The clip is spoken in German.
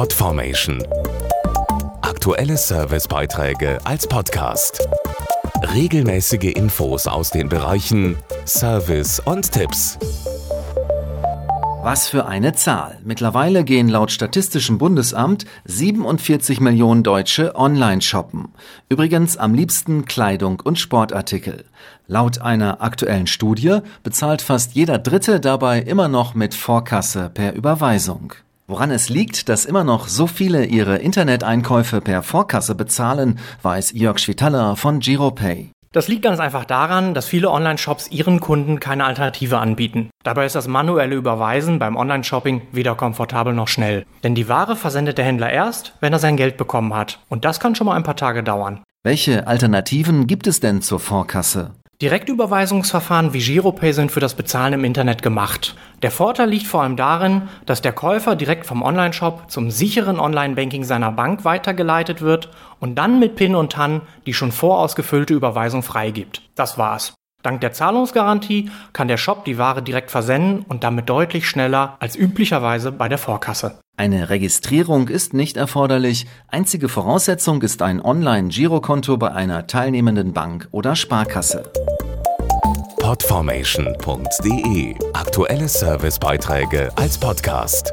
Podformation. Aktuelle Servicebeiträge als Podcast. Regelmäßige Infos aus den Bereichen Service und Tipps. Was für eine Zahl. Mittlerweile gehen laut Statistischem Bundesamt 47 Millionen Deutsche online shoppen. Übrigens am liebsten Kleidung und Sportartikel. Laut einer aktuellen Studie bezahlt fast jeder Dritte dabei immer noch mit Vorkasse per Überweisung. Woran es liegt, dass immer noch so viele ihre Interneteinkäufe per Vorkasse bezahlen, weiß Jörg Schwitaler von GiroPay. Das liegt ganz einfach daran, dass viele Online-Shops ihren Kunden keine Alternative anbieten. Dabei ist das manuelle Überweisen beim Online-Shopping weder komfortabel noch schnell. Denn die Ware versendet der Händler erst, wenn er sein Geld bekommen hat. Und das kann schon mal ein paar Tage dauern. Welche Alternativen gibt es denn zur Vorkasse? Direktüberweisungsverfahren wie Giropay sind für das Bezahlen im Internet gemacht. Der Vorteil liegt vor allem darin, dass der Käufer direkt vom Onlineshop zum sicheren Online-Banking seiner Bank weitergeleitet wird und dann mit PIN und TAN die schon vorausgefüllte Überweisung freigibt. Das war's. Dank der Zahlungsgarantie kann der Shop die Ware direkt versenden und damit deutlich schneller als üblicherweise bei der Vorkasse. Eine Registrierung ist nicht erforderlich. Einzige Voraussetzung ist ein Online-Girokonto bei einer teilnehmenden Bank oder Sparkasse. Podformation.de Aktuelle Servicebeiträge als Podcast.